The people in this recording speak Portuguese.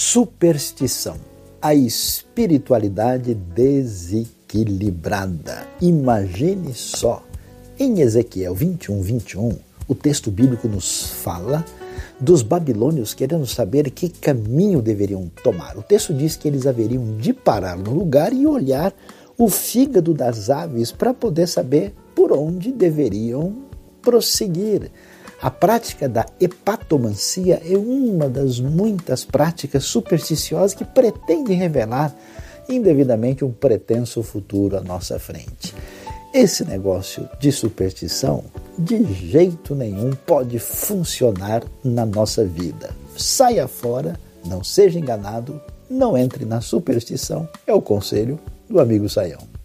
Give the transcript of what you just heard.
Superstição, a espiritualidade desequilibrada. Imagine só, em Ezequiel 21, 21, o texto bíblico nos fala dos babilônios querendo saber que caminho deveriam tomar. O texto diz que eles haveriam de parar no lugar e olhar o fígado das aves para poder saber por onde deveriam prosseguir. A prática da hepatomancia é uma das muitas práticas supersticiosas que pretende revelar indevidamente um pretenso futuro à nossa frente. Esse negócio de superstição de jeito nenhum pode funcionar na nossa vida. Saia fora, não seja enganado, não entre na superstição. É o conselho do amigo Saião.